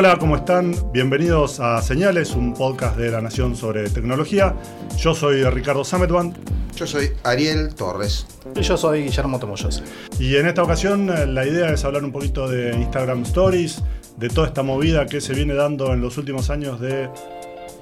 Hola, ¿cómo están? Bienvenidos a Señales, un podcast de la Nación sobre tecnología. Yo soy Ricardo Sametban. Yo soy Ariel Torres. Y yo soy Guillermo Tomoyose. Y en esta ocasión eh, la idea es hablar un poquito de Instagram Stories, de toda esta movida que se viene dando en los últimos años de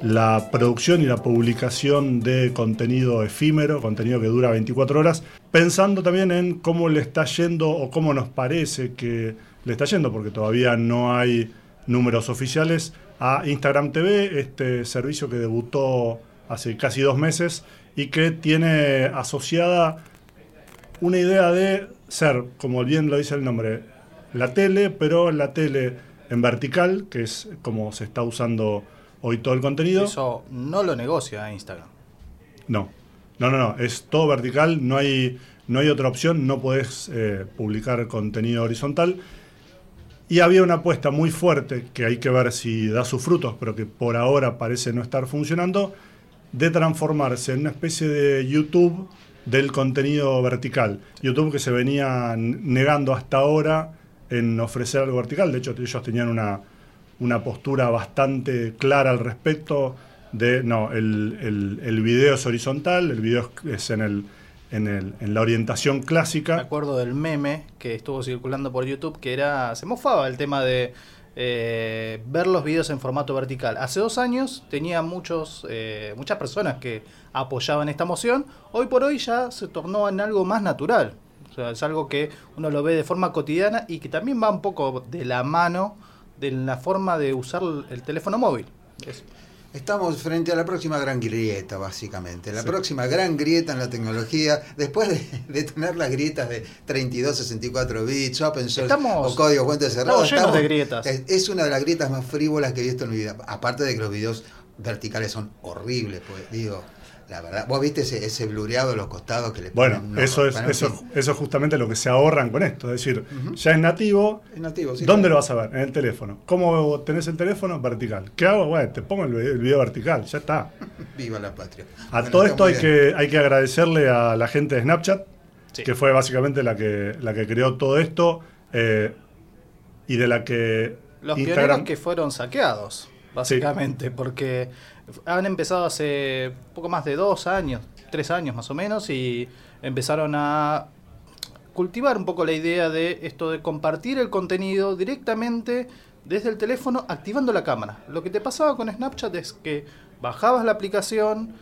la producción y la publicación de contenido efímero, contenido que dura 24 horas, pensando también en cómo le está yendo o cómo nos parece que le está yendo, porque todavía no hay números oficiales, a Instagram TV, este servicio que debutó hace casi dos meses y que tiene asociada una idea de ser, como bien lo dice el nombre, la tele, pero la tele en vertical, que es como se está usando hoy todo el contenido. Eso no lo negocia Instagram. No, no, no, no, es todo vertical, no hay, no hay otra opción, no podés eh, publicar contenido horizontal. Y había una apuesta muy fuerte, que hay que ver si da sus frutos, pero que por ahora parece no estar funcionando, de transformarse en una especie de YouTube del contenido vertical. YouTube que se venía negando hasta ahora en ofrecer algo vertical. De hecho, ellos tenían una, una postura bastante clara al respecto de, no, el, el, el video es horizontal, el video es en el en, el, en, la orientación clásica. Me acuerdo del meme que estuvo circulando por YouTube que era. Se mofaba el tema de eh, ver los videos en formato vertical. Hace dos años tenía muchos, eh, muchas personas que apoyaban esta moción. Hoy por hoy ya se tornó en algo más natural. O sea, es algo que uno lo ve de forma cotidiana y que también va un poco de la mano de la forma de usar el teléfono móvil. Estamos frente a la próxima gran grieta, básicamente. La sí. próxima gran grieta en la tecnología, después de, de, tener las grietas de 32, 64 bits, open source estamos, o código fuente cerrado. Estamos, estamos de grietas. Es, es, una de las grietas más frívolas que he visto en mi vida. Aparte de que los videos verticales son horribles, pues digo. La verdad, vos viste ese, ese blureado de los costados que le Bueno, ponen, eso, es, eso, eso es justamente lo que se ahorran con esto. Es decir, uh -huh. ya es nativo. Es nativo sí, ¿Dónde claro. lo vas a ver? En el teléfono. ¿Cómo tenés el teléfono? Vertical. ¿Qué hago? Bueno, te pongo el, el video vertical. Ya está. Viva la patria. A bueno, todo esto hay que, hay que agradecerle a la gente de Snapchat, sí. que fue básicamente la que, la que creó todo esto eh, y de la que. Los Instagram... pioneros que fueron saqueados, básicamente, sí. porque han empezado hace poco más de dos años, tres años más o menos, y empezaron a cultivar un poco la idea de esto de compartir el contenido directamente desde el teléfono activando la cámara. Lo que te pasaba con Snapchat es que bajabas la aplicación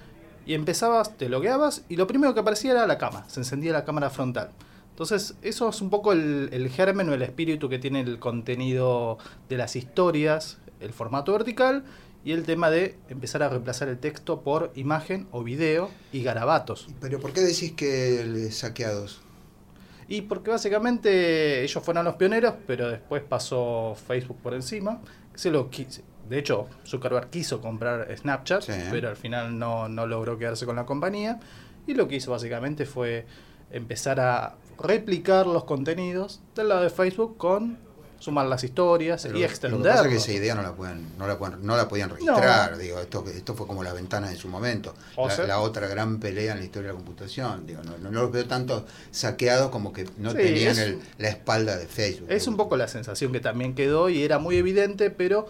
y empezabas, te logueabas y lo primero que aparecía era la cámara, se encendía la cámara frontal. Entonces, eso es un poco el, el germen o el espíritu que tiene el contenido de las historias, el formato vertical y el tema de empezar a reemplazar el texto por imagen o video y garabatos. ¿Pero por qué decís que saqueados? Y porque básicamente ellos fueron los pioneros, pero después pasó Facebook por encima. Se lo de hecho, Zuckerberg quiso comprar Snapchat, sí. pero al final no, no logró quedarse con la compañía. Y lo que hizo básicamente fue empezar a replicar los contenidos del lado de Facebook con sumar las historias Pero y lo, extender. Lo que pasa es que esa idea no la, pueden, no la, pueden, no la podían registrar. No. Digo, esto, esto fue como las ventanas en su momento. La, la, otra gran pelea en la historia de la computación. Digo, no, no, no los veo tanto saqueados como que no sí, tenían es, el, la espalda de Facebook. Es un poco la sensación que también quedó y era muy evidente, pero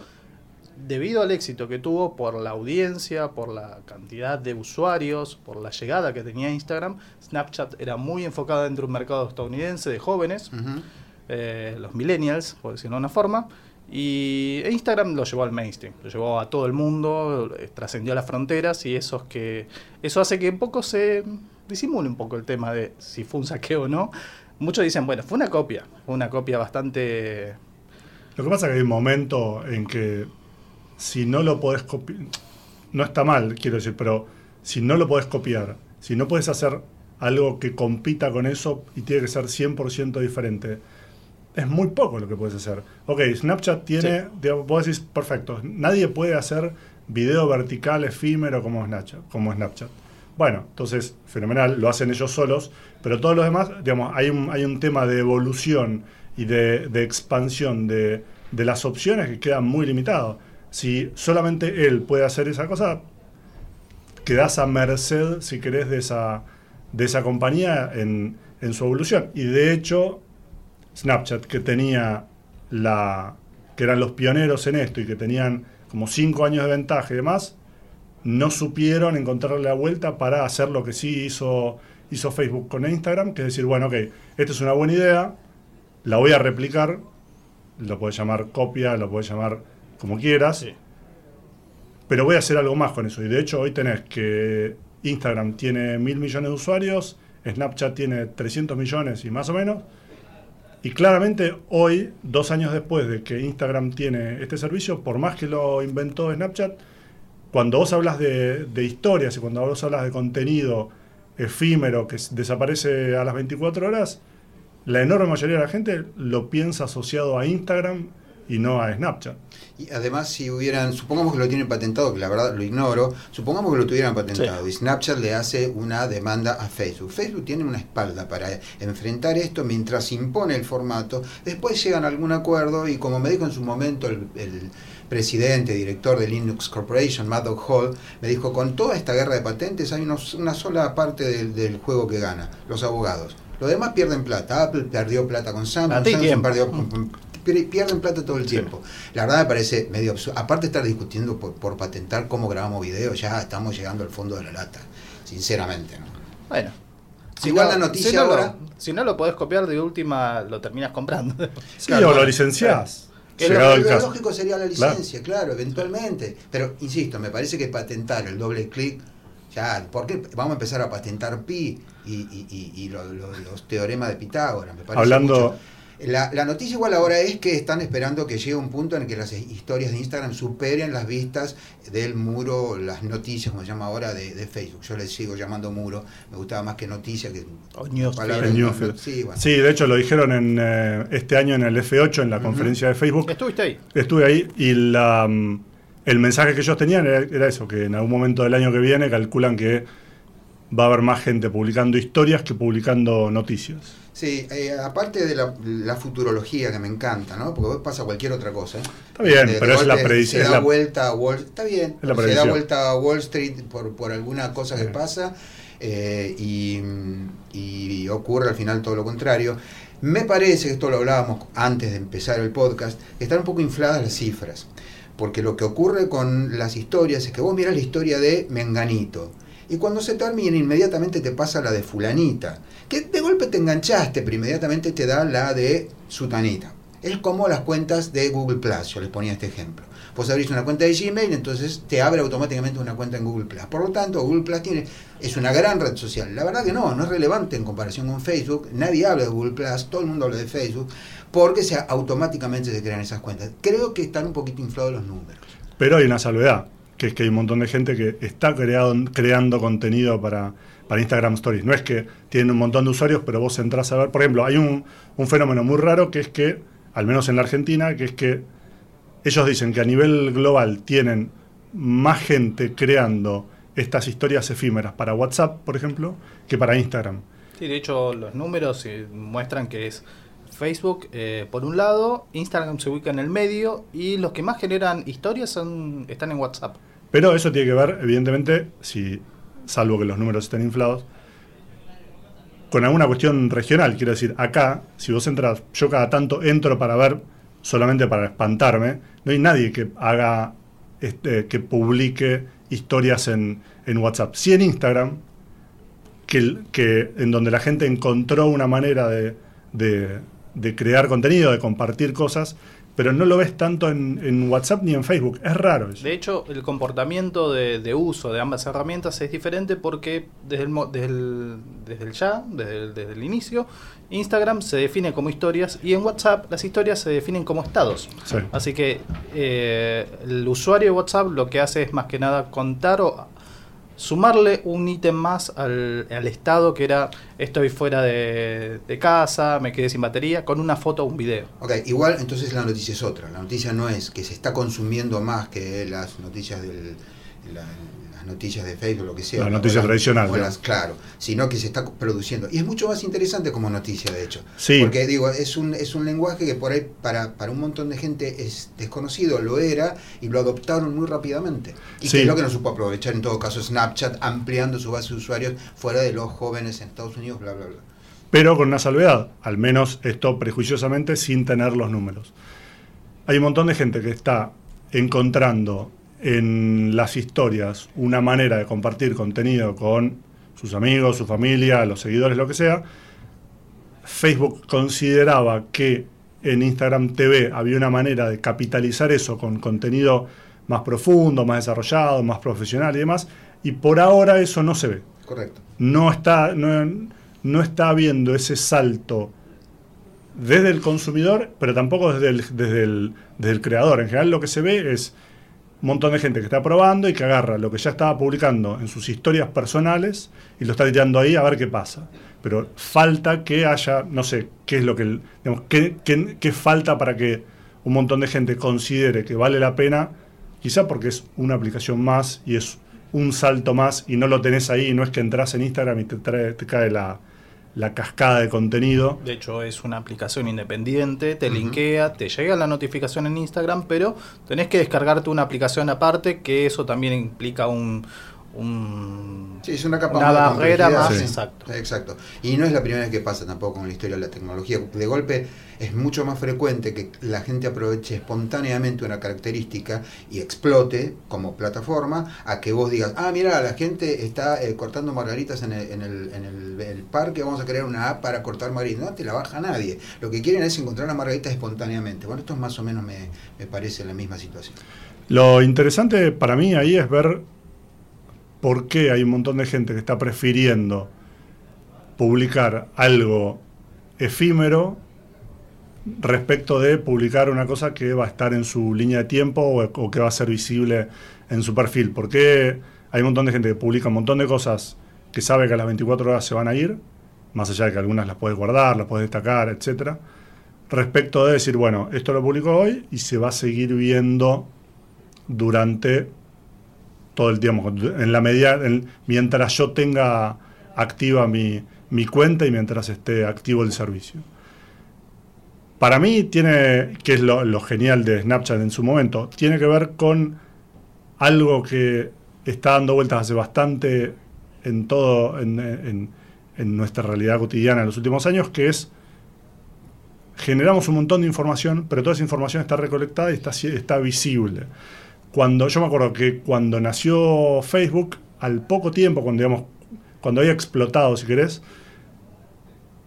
debido al éxito que tuvo por la audiencia, por la cantidad de usuarios, por la llegada que tenía Instagram, Snapchat era muy enfocada dentro de un mercado estadounidense de jóvenes. Uh -huh eh, los millennials, por decirlo de una forma, y Instagram lo llevó al mainstream, lo llevó a todo el mundo, eh, trascendió las fronteras y eso, es que, eso hace que un poco se disimule un poco el tema de si fue un saqueo o no. Muchos dicen, bueno, fue una copia, fue una copia bastante... Lo que pasa es que hay un momento en que si no lo podés copiar, no está mal, quiero decir, pero si no lo podés copiar, si no podés hacer algo que compita con eso y tiene que ser 100% diferente. Es muy poco lo que puedes hacer. Ok, Snapchat tiene, vos decís, perfecto, nadie puede hacer video vertical efímero como Snapchat. Como Snapchat. Bueno, entonces, fenomenal, lo hacen ellos solos, pero todos los demás, digamos, hay un, hay un tema de evolución y de, expansión de, de, las opciones que quedan muy limitado. Si solamente él puede hacer esa cosa, quedas a merced, si querés, de esa, de esa compañía en, en su evolución. Y de hecho, Snapchat, que tenía la. que eran los pioneros en esto y que tenían como cinco años de ventaja y demás, no supieron encontrarle la vuelta para hacer lo que sí hizo, hizo Facebook con Instagram, que es decir, bueno, ok, esta es una buena idea, la voy a replicar, lo puedes llamar copia, lo puedes llamar como quieras, pero voy a hacer algo más con eso. Y de hecho hoy tenés que Instagram tiene mil millones de usuarios, Snapchat tiene 300 millones y más o menos, y claramente hoy, dos años después de que Instagram tiene este servicio, por más que lo inventó Snapchat, cuando vos hablas de, historias y cuando vos hablas de contenido efímero que desaparece a las 24 horas, la enorme mayoría de la gente lo piensa asociado a Instagram y no a Snapchat. Y además, si hubieran, supongamos que lo tienen patentado, que la verdad lo ignoro, supongamos que lo tuvieran patentado y Snapchat le hace una demanda a Facebook. Facebook tiene una espalda para enfrentar esto mientras impone el formato. Después llegan a algún acuerdo y como me dijo en su momento el presidente, director de Linux Corporation, Maddox Hall, me dijo, con toda esta guerra de patentes hay una sola parte del, juego que gana, los abogados. Los demás pierden plata. Apple perdió plata con Samsung, Samsung perdió, pierden plata todo el tiempo. La verdad me parece medio absurdo. Aparte de estar discutiendo por, patentar cómo grabamos videos, ya estamos llegando al fondo de la lata, sinceramente. Bueno. Si Igual la noticia ahora... si no lo podés copiar de última, lo terminas comprando. Sí, o lo licenciás. Que lo, lógico sería la licencia, claro. eventualmente. Pero, insisto, me parece que patentar el doble clic, ya, porque vamos a empezar a patentar pi y, los teoremas de Pitágoras? Me parece Hablando, la, la, noticia igual ahora es que están esperando que llegue un punto en que las historias de Instagram superen las vistas del muro, las noticias, como se llama ahora, de, Facebook. Yo les sigo llamando muro, me gustaba más que noticia que palabras. Sí, sí, de hecho lo dijeron en eh, este año en el F8, en la conferencia de Facebook. ¿Estuviste ahí? Estuve ahí y la, mm, el mensaje que ellos tenían era eso, que en algún momento del año que viene calculan que va a haber más gente publicando historias que publicando noticias. Sí, eh, aparte de la, futurología que me encanta, ¿no? Porque pasa cualquier otra cosa. Está bien, pero es la predicción. Se da vuelta a Wall Está bien, se da vuelta a Wall Street por, por alguna cosa que pasa eh, y, y, ocurre al final todo lo contrario. Me parece, que esto lo hablábamos antes de empezar el podcast, están un poco infladas las cifras. Porque lo que ocurre con las historias es que vos mirás la historia de Menganito y cuando se termina inmediatamente te pasa la de fulanita, que de golpe te enganchaste, pero inmediatamente te da la de sutanita. Es como las cuentas de Google Plus, yo les ponía este ejemplo. Vos abrís una cuenta de Gmail, entonces te abre automáticamente una cuenta en Google Plus. Por lo tanto, Google Plus tiene, es una gran red social. La verdad que no, no es relevante en comparación con Facebook. Nadie habla de Google Plus, todo el mundo habla de Facebook, porque se, automáticamente se crean esas cuentas. Creo que están un poquito inflados los números. Pero hay una salvedad que es que hay un montón de gente que está creado, creando contenido para, para Instagram Stories. No es que tienen un montón de usuarios, pero vos entras a ver. Por ejemplo, hay un, un fenómeno muy raro que es que, al menos en la Argentina, que es que ellos dicen que a nivel global tienen más gente creando estas historias efímeras para WhatsApp, por ejemplo, que para Instagram. Sí, de hecho los números eh, muestran que es Facebook eh, por un lado, Instagram se ubica en el medio y los que más generan historias son, están en WhatsApp. Pero eso tiene que ver, evidentemente, si salvo que los números estén inflados, con alguna cuestión regional. Quiero decir, acá, si vos entras, yo cada tanto entro para ver, solamente para espantarme, no hay nadie que haga, este, que publique historias en, WhatsApp. Sí en Instagram, que, que, en donde la gente encontró una manera de crear contenido, de compartir cosas, pero no lo ves tanto en, WhatsApp ni en Facebook. Es raro eso. De hecho, el comportamiento de, uso de ambas herramientas es diferente porque desde el, desde el, ya, desde el, inicio, Instagram se define como historias y en WhatsApp las historias se definen como estados. Así que eh, el usuario de WhatsApp lo que hace es más que nada contar o sumarle un ítem más al, estado que era estoy fuera de, de, casa, me quedé sin batería, con una foto o un video. Ok, igual entonces la noticia es otra. La noticia no es que se está consumiendo más que las noticias del, noticias de Facebook, lo que sea. Las noticias tradicionales. claro, sino que se está produciendo. Y es mucho más interesante como noticia, de hecho. Sí. Porque digo, es un, es un lenguaje que por ahí para, para un montón de gente es desconocido, lo era, y lo adoptaron muy rápidamente. Y que es lo que no supo aprovechar en todo caso Snapchat, ampliando su base de usuarios fuera de los jóvenes en Estados Unidos, bla, bla, bla. Pero con una salvedad, al menos esto prejuiciosamente sin tener los números. Hay un montón de gente que está encontrando en las historias una manera de compartir contenido con sus amigos, su familia, los seguidores, lo que sea, Facebook consideraba que en Instagram TV había una manera de capitalizar eso con contenido más profundo, más desarrollado, más profesional y demás, y por ahora eso no se ve. Correcto. No está, no, no está habiendo ese salto desde el consumidor, pero tampoco desde el, desde, el, desde el creador. En general lo que se ve es un montón de gente que está probando y que agarra lo que ya estaba publicando en sus historias personales y lo está tirando ahí a ver qué pasa. Pero falta que haya, no sé, qué es lo que, digamos, qué, qué, falta para que un montón de gente considere que vale la pena, quizá porque es una aplicación más y es un salto más y no lo tenés ahí, no es que entras en Instagram y te, te cae la, la cascada de contenido. De hecho, es una aplicación independiente, te linkea, te llega la notificación en Instagram, pero tenés que descargarte una aplicación aparte, que eso también implica un, sí, es una, capa barrera más exacto. exacto. Y no es la primera vez que pasa tampoco en la historia de la tecnología. De golpe es mucho más frecuente que la gente aproveche espontáneamente una característica y explote como plataforma a que vos digas, ah, mira, la gente está eh, cortando margaritas en, el, en, el, en el, parque, vamos a crear una app para cortar margaritas. No te la baja nadie. Lo que quieren es encontrar una margarita espontáneamente. Bueno, esto es más o menos me, me parece la misma situación. Lo interesante para mí ahí es ver por qué hay un montón de gente que está prefiriendo publicar algo efímero respecto de publicar una cosa que va a estar en su línea de tiempo o, que va a ser visible en su perfil. ¿Por qué hay un montón de gente que publica un montón de cosas que sabe que a las 24 horas se van a ir, más allá de que algunas las puedes guardar, las puedes destacar, etcétera, respecto de decir, bueno, esto lo publico hoy y se va a seguir viendo durante todo el tiempo, en la medida, mientras yo tenga activa mi, cuenta y mientras esté activo el servicio. Para mí tiene, que es lo, genial de Snapchat en su momento, tiene que ver con algo que está dando vueltas hace bastante en todo, en, nuestra realidad cotidiana en los últimos años, que es generamos un montón de información, pero toda esa información está recolectada y está, está visible. Cuando, yo me acuerdo que cuando nació Facebook, al poco tiempo, cuando, digamos, cuando había explotado, si querés,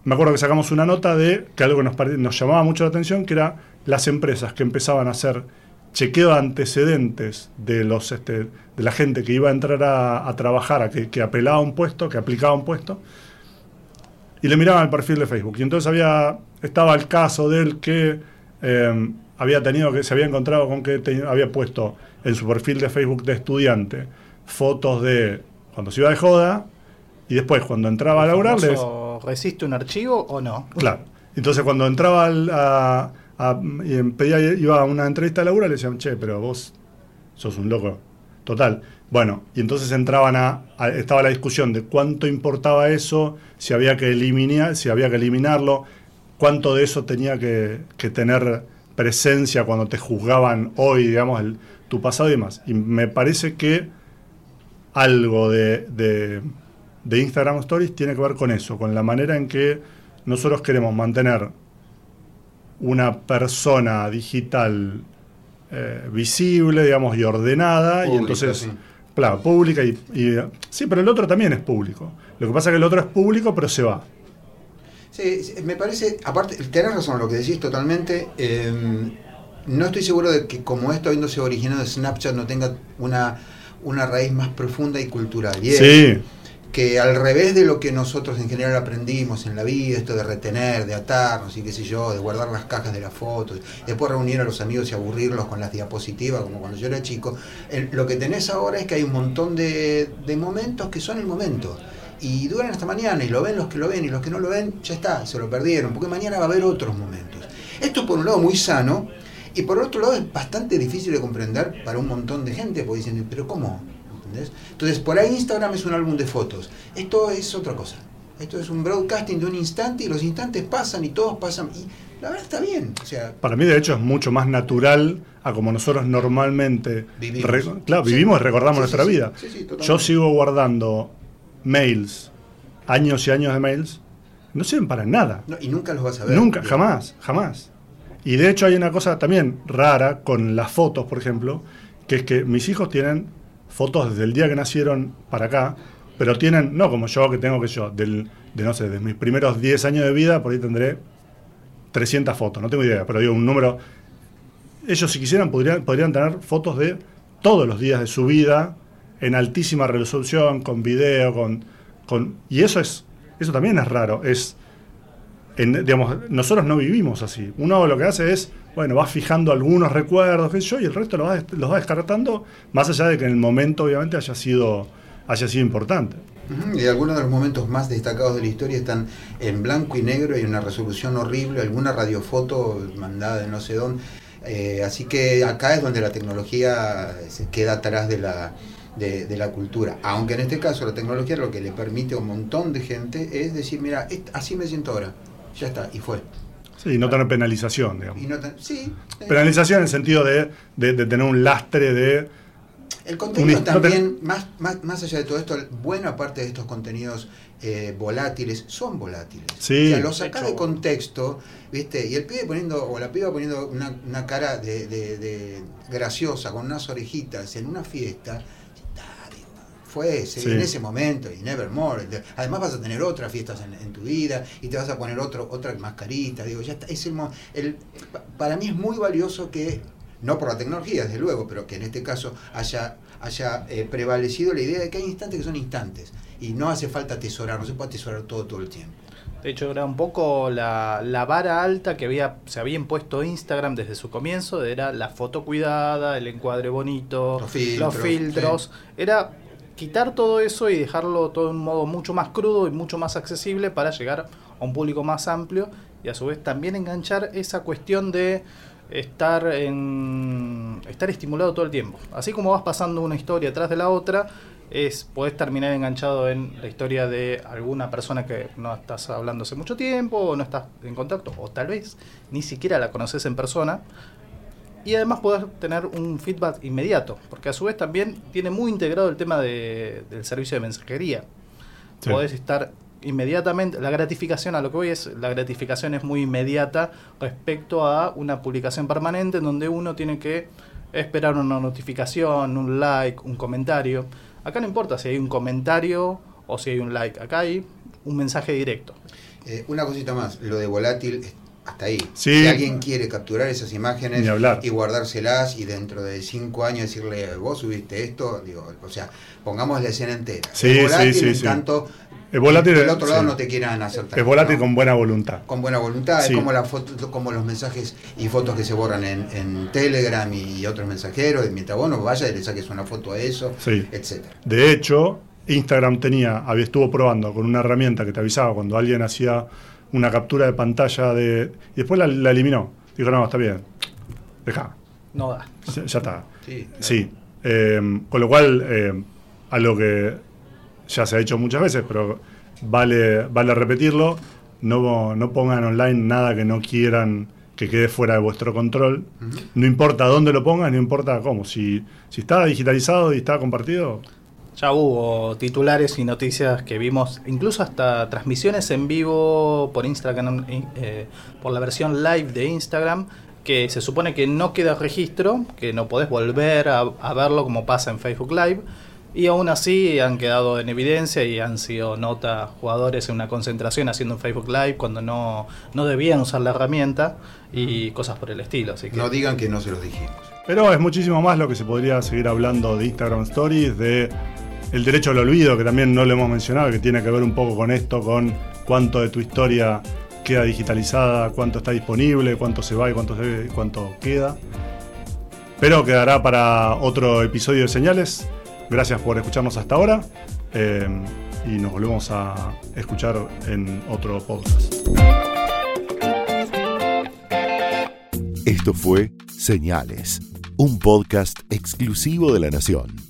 me acuerdo que sacamos una nota de que algo que nos, nos llamaba mucho la atención, que era las empresas que empezaban a hacer chequeo de antecedentes de los este, de la gente que iba a entrar a, trabajar, a que, apelaba a un puesto, que aplicaba un puesto, y le miraban el perfil de Facebook. Y entonces había, estaba el caso del que eh, había tenido que, se había encontrado con que había puesto en su perfil de Facebook de estudiante fotos de cuando se iba de joda y después cuando entraba a laburar ¿Resiste un archivo o no? Claro. Entonces cuando entraba a, y pedía, iba a una entrevista de labura le decían, che, pero vos sos un loco. Total. Bueno, y entonces entraban a, estaba la discusión de cuánto importaba eso, si había que eliminar, si había que eliminarlo, cuánto de eso tenía que, que tener presencia cuando te juzgaban hoy, digamos, el, tu pasado y demás. Y me parece que algo de, de, Instagram Stories tiene que ver con eso, con la manera en que nosotros queremos mantener una persona digital eh, visible, digamos, y ordenada, y entonces, claro, pública, y, sí, pero el otro también es público. Lo que pasa es que el otro es público, pero se va. Sí, me parece, aparte, tenés razón lo que decís totalmente. Eh, no estoy seguro de que como esto habiéndose originado de Snapchat no tenga una, una raíz más profunda y cultural. Y sí. que al revés de lo que nosotros en general aprendimos en la vida, esto de retener, de atarnos y qué sé yo, de guardar las cajas de las fotos, después reunir a los amigos y aburrirlos con las diapositivas, como cuando yo era chico, lo que tenés ahora es que hay un montón de, de momentos que son el momento y duran hasta mañana y lo ven los que lo ven y los que no lo ven, ya está, se lo perdieron, porque mañana va a haber otros momentos. Esto por un lado muy sano y por otro lado es bastante difícil de comprender para un montón de gente, porque dicen, pero ¿cómo? Entonces, por ahí Instagram es un álbum de fotos. Esto es otra cosa. Esto es un broadcasting de un instante y los instantes pasan y todos pasan. Y la verdad está bien. O sea, Para mí, de hecho, es mucho más natural a como nosotros normalmente vivimos, claro, vivimos y recordamos nuestra vida. Yo sigo guardando mails, años y años de mails, no sirven para nada. y nunca los vas a ver. Nunca, jamás, jamás. Y de hecho hay una cosa también rara con las fotos, por ejemplo, que es que mis hijos tienen fotos desde el día que nacieron para acá, pero tienen, no como yo que tengo que yo, del, de no sé, de mis primeros 10 años de vida, por ahí tendré 300 fotos, no tengo idea, pero digo un número. Ellos, si quisieran, podrían, podrían tener fotos de todos los días de su vida en altísima resolución, con video, con. con y eso es. Eso también es raro. Es. digamos, nosotros no vivimos así. Uno lo que hace es bueno, vas fijando algunos recuerdos, qué sé yo, y el resto los vas, los descartando, más allá de que en el momento obviamente haya sido, haya sido importante. Y algunos de los momentos más destacados de la historia están en blanco y negro, hay una resolución horrible, alguna radiofoto mandada de no sé dónde. Eh, así que acá es donde la tecnología se queda atrás de la, de, de, la cultura. Aunque en este caso la tecnología lo que le permite a un montón de gente es decir, mira, así me siento ahora. Ya está, y fue. Sí, no tener penalización, digamos. sí. Penalización en el sentido de, tener un lastre de... El contenido también, más, más, allá de todo esto, buena parte de estos contenidos eh, volátiles son volátiles. Sí. O sea, los sacás de contexto, ¿viste? Y el pibe poniendo, o la piba poniendo una, cara de, de, graciosa, con unas orejitas en una fiesta, fue ese, en ese momento y nevermore. Además vas a tener otras fiestas en, tu vida y te vas a poner otro, otra mascarita. Digo, ya está, es el, para mí es muy valioso que, no por la tecnología, desde luego, pero que en este caso haya, haya eh, prevalecido la idea de que hay instantes que son instantes y no hace falta atesorar, no se puede atesorar todo todo el tiempo. De hecho, era un poco la, la, vara alta que había, se había impuesto Instagram desde su comienzo, era la foto cuidada, el encuadre bonito, los filtros. Era quitar todo eso y dejarlo todo de un modo mucho más crudo y mucho más accesible para llegar a un público más amplio y a su vez también enganchar esa cuestión de estar en estar estimulado todo el tiempo. Así como vas pasando una historia atrás de la otra, es podés terminar enganchado en la historia de alguna persona que no estás hablando hace mucho tiempo o no estás en contacto o tal vez ni siquiera la conoces en persona y además poder tener un feedback inmediato, porque a su vez también tiene muy integrado el tema de, del servicio de mensajería. Podés estar inmediatamente, la gratificación a lo que voy es, la gratificación es muy inmediata respecto a una publicación permanente en donde uno tiene que esperar una notificación, un like, un comentario. Acá no importa si hay un comentario o si hay un like, acá hay un mensaje directo. Eh, una cosita más, lo de volátil hasta ahí. Si alguien quiere capturar esas imágenes y guardárselas y dentro de cinco años decirle, vos subiste esto, digo, o sea, pongamos la escena entera. Sí, es volátil, sí, tanto es volátil, del otro lado no te quieran hacer Es volátil con buena voluntad. Con buena voluntad, es como, la foto, como los mensajes y fotos que se borran en, Telegram y otros mensajeros, y mientras vos no vayas y le saques una foto a eso, etcétera. De hecho, Instagram tenía, había estuvo probando con una herramienta que te avisaba cuando alguien hacía una captura de pantalla de. Y después la, eliminó. Dijo, no, está bien. Deja. No da. Ya, está. Sí. Em, con lo cual, eh, algo que ya se ha hecho muchas veces, pero vale, vale repetirlo. No, no pongan online nada que no quieran que quede fuera de vuestro control. No importa dónde lo pongan, no importa cómo. Si, si está digitalizado y está compartido, ya hubo titulares y noticias que vimos, incluso hasta transmisiones en vivo por Instagram, eh, por la versión live de Instagram, que se supone que no queda registro, que no podés volver a, verlo como pasa en Facebook Live. Y aún así han quedado en evidencia y han sido nota jugadores en una concentración haciendo un Facebook Live cuando no, no debían usar la herramienta y cosas por el estilo. Así que... No digan que no se los dijimos. Pero es muchísimo más lo que se podría seguir hablando de Instagram Stories, de el derecho al olvido, que también no lo hemos mencionado, que tiene que ver un poco con esto, con cuánto de tu historia queda digitalizada, cuánto está disponible, cuánto se va y cuánto, cuánto queda. Pero quedará para otro episodio de Señales. Gracias por escucharnos hasta ahora eh, y nos volvemos a escuchar en otro podcast. Esto fue Señales, un podcast exclusivo de La Nación.